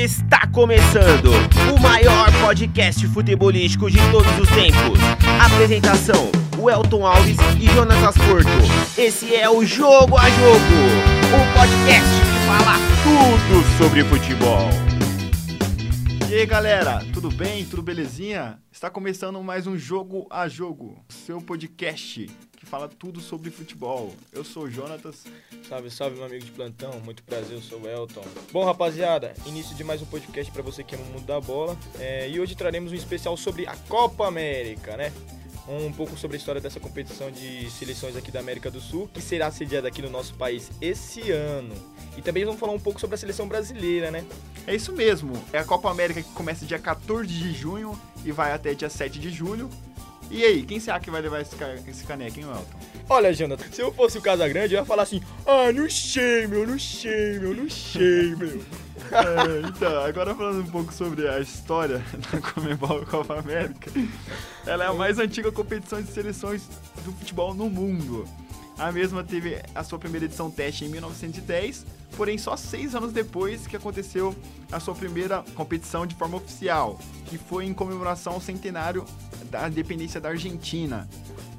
Está começando o maior podcast futebolístico de todos os tempos. Apresentação: Welton Alves e Jonatas Porto. Esse é o Jogo a Jogo, o podcast que fala tudo sobre futebol. E aí galera, tudo bem? Tudo belezinha? Está começando mais um Jogo a Jogo, seu podcast fala tudo sobre futebol. Eu sou o Jonatas. Salve, salve, meu amigo de plantão. Muito prazer, eu sou o Elton. Bom, rapaziada, início de mais um podcast para você que ama o mundo da bola. É, e hoje traremos um especial sobre a Copa América, né? Um pouco sobre a história dessa competição de seleções aqui da América do Sul, que será sediada aqui no nosso país esse ano. E também vamos falar um pouco sobre a seleção brasileira, né? É isso mesmo, é a Copa América que começa dia 14 de junho e vai até dia 7 de julho. E aí, quem será que vai levar esse, ca- esse caneco, hein, Elton? Olha, Jonathan, se eu fosse o Casagrande, eu ia falar assim: Ah, não sei, meu, não sei, meu, não sei, meu. É, então, agora falando um pouco sobre a história da Comebol Copa América. Ela é a mais antiga competição de seleções do futebol no mundo. A mesma teve a sua primeira edição teste em 1910, porém só seis anos depois que aconteceu a sua primeira competição de forma oficial, que foi em comemoração ao centenário da independência da Argentina.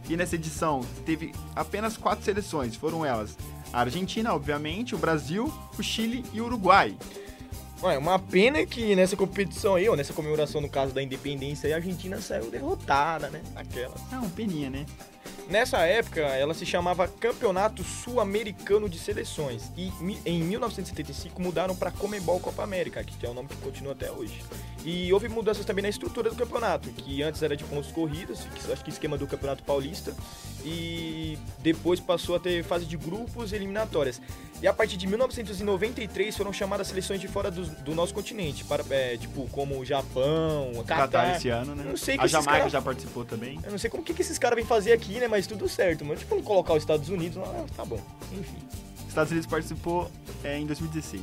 E nessa edição teve apenas quatro seleções, foram elas a Argentina, obviamente, o Brasil, o Chile e o Uruguai. Ué, uma pena que nessa competição aí, ou nessa comemoração, no caso da independência, a Argentina saiu derrotada, né? Aquela. É um peninha, né? Nessa época, ela se chamava Campeonato Sul-Americano de Seleções. E em 1975 mudaram para Comebol Copa América, que é o nome que continua até hoje. E houve mudanças também na estrutura do campeonato, que antes era de pontos corridos, que acho que esquema do Campeonato Paulista, e depois passou a ter fase de grupos e eliminatórias. E a partir de 1993 foram chamadas seleções de fora do, do nosso continente, para, é, tipo como o Japão, o Catar Catar. esse ano, né? Não sei que a Jamaica caras- já participou também. Eu não sei como que, que esses caras vêm fazer aqui, né? Mas tudo certo, mano. Tipo, não colocar os Estados Unidos, ah, tá bom. Enfim. Estados Unidos participou é, em 2016.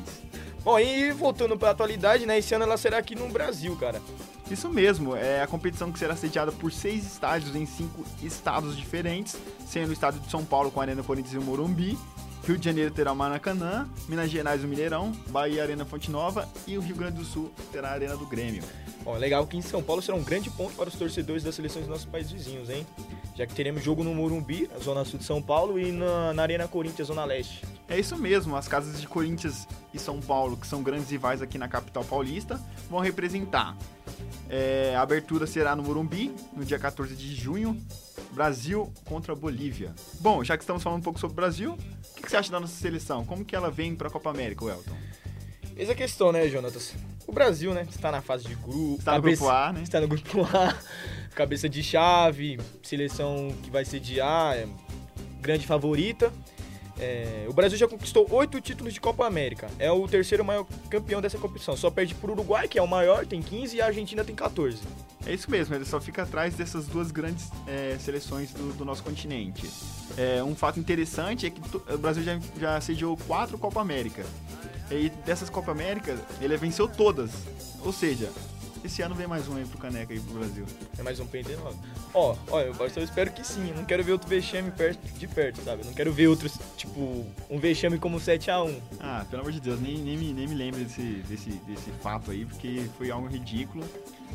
Bom, e voltando pra atualidade, né? Esse ano ela será aqui no Brasil, cara. Isso mesmo, é a competição que será sediada por seis estádios em cinco estados diferentes, sendo o estado de São Paulo com a Arena Corinthians e o Morumbi, Rio de Janeiro terá o Maracanã, Minas Gerais o Mineirão, Bahia Arena Fonte Nova e o Rio Grande do Sul terá a Arena do Grêmio. Ó, legal que em São Paulo será um grande ponto para os torcedores das seleções dos nossos países vizinhos, hein? Já que teremos jogo no Morumbi, na zona sul de São Paulo, e na, na Arena Corinthians, zona leste. É isso mesmo, as casas de Corinthians e São Paulo, que são grandes rivais aqui na capital paulista, vão representar. É, a abertura será no Morumbi, no dia 14 de junho, Brasil contra Bolívia. Bom, já que estamos falando um pouco sobre o Brasil, o que, que você acha da nossa seleção? Como que ela vem para a Copa América, Welton? Eis a questão, né, Jonatas? O Brasil, né, está na fase de grupo. Está no cabeça- grupo A, né? Está no grupo A, cabeça de chave, seleção que vai sediar, é, grande favorita. É, o Brasil já conquistou oito títulos de Copa América. É o terceiro maior campeão dessa competição. Só perde pro Uruguai, que é o maior, tem 15, e a Argentina tem 14. É isso mesmo, ele só fica atrás dessas duas grandes é, seleções do, do nosso continente. É, um fato interessante é que o Brasil já, já sediou quatro Copa América. E dessas Copa América, ele venceu todas. Ou seja, esse ano vem mais um aí pro Caneca aí pro Brasil. É mais um pente nove. Ó, ó, eu eu espero que sim. Eu não quero ver outro vexame perto, de perto, sabe? Eu não quero ver outros, tipo, um vexame como 7x1. Ah, pelo amor de Deus, nem, nem, me, nem me lembro desse, desse, desse fato aí, porque foi algo ridículo.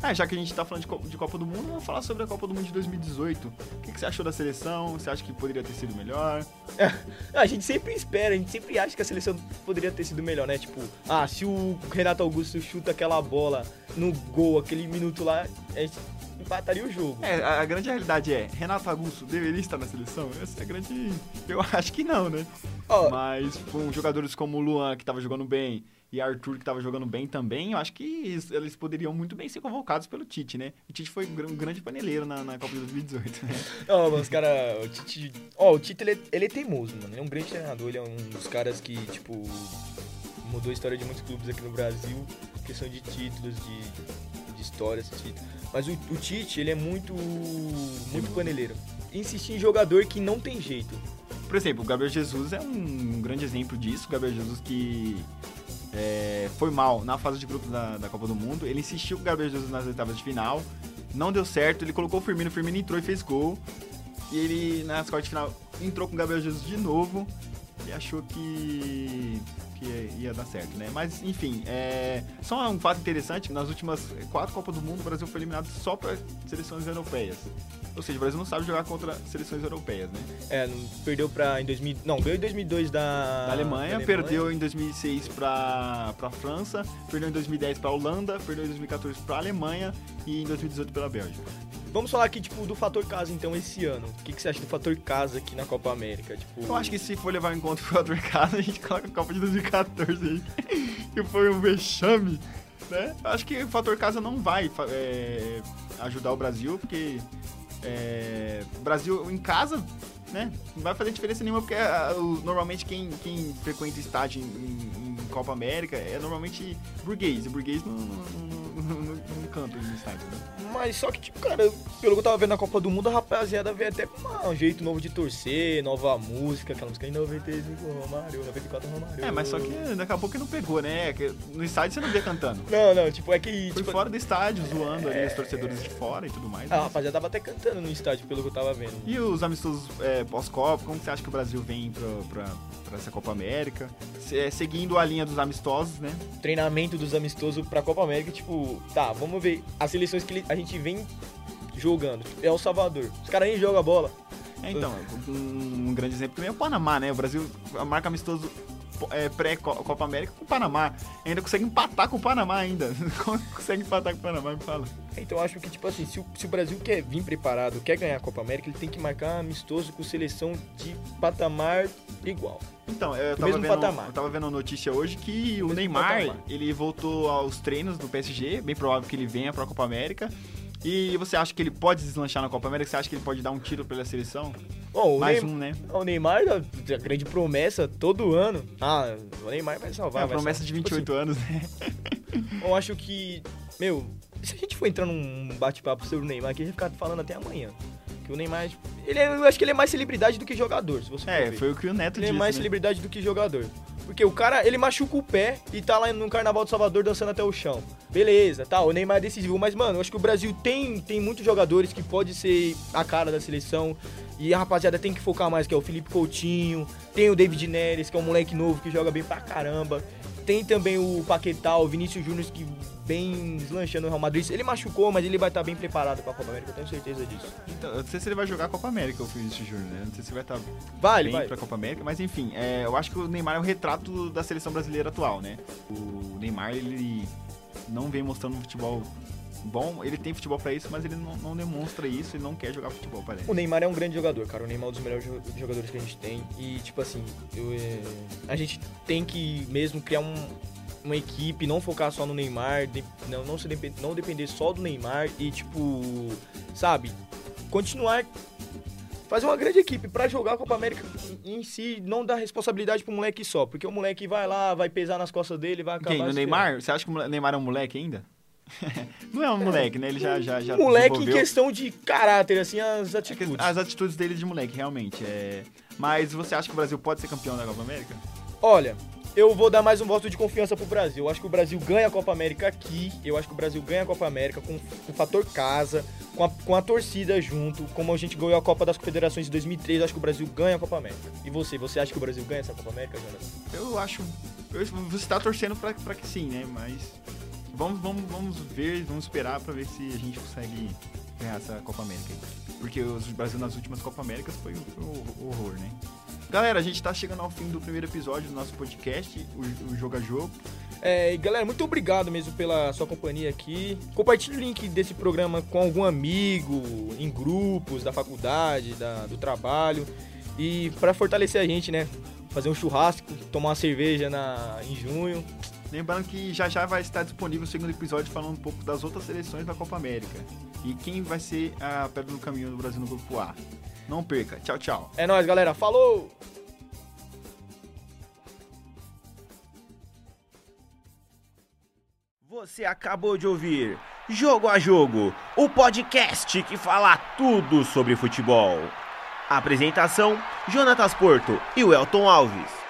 Ah, já que a gente tá falando de, de Copa do Mundo, vamos falar sobre a Copa do Mundo de 2018. O que, que você achou da seleção? Você acha que poderia ter sido melhor? Ah, A gente sempre espera, a gente sempre acha que a seleção poderia ter sido melhor, né? Tipo, ah, se o Renato Augusto chuta aquela bola no gol, aquele minuto lá, a gente empataria o jogo. É, a, a grande realidade é, Renato Augusto deveria estar na seleção? Essa é a grande... Eu acho que não, né? Ó, Mas com jogadores como o Luan, que tava jogando bem, e Arthur, que tava jogando bem também, eu acho que eles, poderiam muito bem ser convocados pelo Tite, né? O Tite foi um gr- grande paneleiro na, na Copa de 2018, né? Ó, mas os caras. O Tite. Ó, o Tite ele é, ele é teimoso, mano. Ele é um grande treinador. Ele é um dos caras que, tipo. Mudou a história de muitos clubes aqui no Brasil. Questão de títulos, de, de histórias, títulos. Mas o, o Tite, ele é muito. Muito paneleiro. Insistir em jogador que não tem jeito. Por exemplo, o Gabriel Jesus é um grande exemplo disso. O Gabriel Jesus que é, foi mal na fase de grupos da, da Copa do Mundo. Ele insistiu com o Gabriel Jesus nas oitavas de final. Não deu certo. Ele colocou o Firmino. O Firmino entrou e fez gol. E ele, nas quartas de final, entrou com o Gabriel Jesus de novo. E achou que, que ia dar certo, né? Mas, enfim, é, só um fato interessante, nas últimas quatro Copas do Mundo, o Brasil foi eliminado só para seleções europeias. Ou seja, o Brasil não sabe jogar contra seleções europeias, né? É, perdeu pra. Em 2000, não, ganhou em 2002 da. Da Alemanha, da perdeu em 2006 para para França, perdeu em 2010 para Holanda, perdeu em 2014 para Alemanha e em 2018 pela Bélgica. Vamos falar aqui, tipo, do fator casa, então, esse ano. O que, que você acha do fator casa aqui na Copa América? Tipo, Eu acho que se for levar em conta o fator casa, a gente coloca a Copa de 2014 aí, que foi um vexame, né? Eu acho que o fator casa não vai é, ajudar o Brasil, porque é, o Brasil em casa, né? Não vai fazer diferença nenhuma, porque ah, normalmente quem, quem frequenta estádio em, em- em Copa América é normalmente burguês, e burguês não, não, não, não, canta no estádio, né? Mas só que, tipo, cara, pelo que eu tava vendo na Copa do Mundo, a rapaziada veio até com uma- um jeito novo de torcer, nova música, aquela música em 95 Romário, 94 Romário. É, mas só que daqui a pouco não pegou, né? Que No estádio você não vê cantando. Não, não, tipo, é que. Foi tipo, fora do estádio, zoando ali os torcedores de fora e tudo mais. A né? rapaziada tava até cantando no estádio, pelo que eu tava vendo. E os amistosos é, pós-Copa, como que você acha que o Brasil vem pra, pra, pra essa Copa América? É, seguindo a linha dos amistosos, né? treinamento dos amistosos pra Copa América, tipo, tá, vamos ver as seleções que a gente vem jogando. Tipo, El Salvador. Os caras nem jogam bola. É, então, um, um grande exemplo também é o Panamá, né? O Brasil marca amistoso é, pré-Copa América com o Panamá. Ainda consegue empatar com o Panamá ainda. Consegue empatar com o Panamá, me fala. Então eu acho que, tipo assim, se o, se o Brasil quer vir preparado, quer ganhar a Copa América, ele tem que marcar amistoso com seleção de patamar igual. Então, eu tava, mesmo vendo, patamar. eu tava vendo a notícia hoje que o mesmo Neymar, patamar. ele voltou aos treinos do PSG, bem provável que ele venha pra Copa América. E você acha que ele pode deslanchar na Copa América? Você acha que ele pode dar um tiro pela seleção? Bom, o, Mais um, né? o Neymar, a, a grande promessa, todo ano. Ah, o Neymar vai salvar. É a promessa salvar. de Tipo 28 anos, né? assim, eu acho que, meu, se a gente for entrar num bate-papo sobre o Neymar aqui, a gente vai ficar falando até amanhã. Que o Neymar, ele é- eu acho que ele é mais celebridade do que jogador, se você É, foi o que o Neto Ele é disse, mais né? celebridade do que jogador. Porque o cara, ele machuca o pé e tá lá no Carnaval de Salvador dançando até o chão. Beleza, tá, o Neymar é decisivo. Mas, mano, eu acho que o Brasil tem, tem muitos jogadores que pode ser a cara da seleção. E a rapaziada tem que focar mais, que é o Felipe Coutinho. Tem o David Neres, que é um moleque novo que joga bem pra caramba. Tem também o Paquetá, o Vinícius Júnior, que vem deslanchando no Real Madrid. Ele machucou, mas ele vai estar bem preparado pra Copa América, eu tenho certeza disso. Então, eu não sei se ele vai jogar a Copa América, o Vinícius Júnior, né? Não sei se vai estar Vale, bem vai. pra Copa América, mas enfim, é, eu acho que o Neymar é um retrato da seleção brasileira atual, né? O Neymar, ele não vem mostrando um futebol bom, ele tem futebol pra isso, mas ele não, não demonstra isso, ele não quer jogar futebol, parece. O Neymar é um grande jogador, cara. O Neymar é um dos melhores jo- jogadores que a gente tem. E, tipo assim, eu, é, a gente tem que mesmo criar um- uma equipe, não focar só no Neymar, de- não, não, se não depender só do Neymar e, tipo, sabe, continuar. Fazer uma grande equipe pra jogar a Copa América em si, não dar responsabilidade pro moleque só. Porque o moleque vai lá, vai pesar nas costas dele, vai acabar. Quem? No se Neymar? Você acha que o Neymar é um moleque ainda? não é um moleque, né? Ele já, já, já moleque em questão de caráter, assim, as É que atitudes. As atitudes dele de moleque, realmente. É... Mas você acha que o Brasil pode ser campeão da Copa América? Olha, eu vou dar mais um voto de confiança pro Brasil. Eu acho que o Brasil ganha a Copa América aqui. Eu acho que o Brasil ganha a Copa América com, com o fator casa, com a, com a torcida junto. Como a gente ganhou a Copa das Confederações em 2003, eu acho que o Brasil ganha a Copa América. E você, você acha que o Brasil ganha essa Copa América, Jonas? Eu acho. eu- você tá torcendo pra, pra que sim, né? Mas. Vamos, vamos, vamos ver, vamos esperar pra ver se a gente consegue ganhar essa Copa América aí. Porque o Brasil nas últimas Copa Américas foi, foi um horror, né? Galera, a gente tá chegando ao fim do primeiro episódio do nosso podcast, o, o Jogo a Jogo. É, e galera, muito obrigado mesmo pela sua companhia aqui. Compartilhe o link desse programa com algum amigo, em grupos da faculdade, da- do trabalho. E para fortalecer a gente, né? Fazer um churrasco, tomar uma cerveja na, em junho. Lembrando que já já vai estar disponível o segundo episódio falando um pouco das outras seleções da Copa América. E quem vai ser a pedra no caminho do Brasil no Grupo A. Não perca. Tchau, tchau. É nóis, galera. Falou! Você acabou de ouvir Jogo a Jogo, o podcast que fala tudo sobre futebol. Apresentação: Jonatas Porto e o Elton Alves.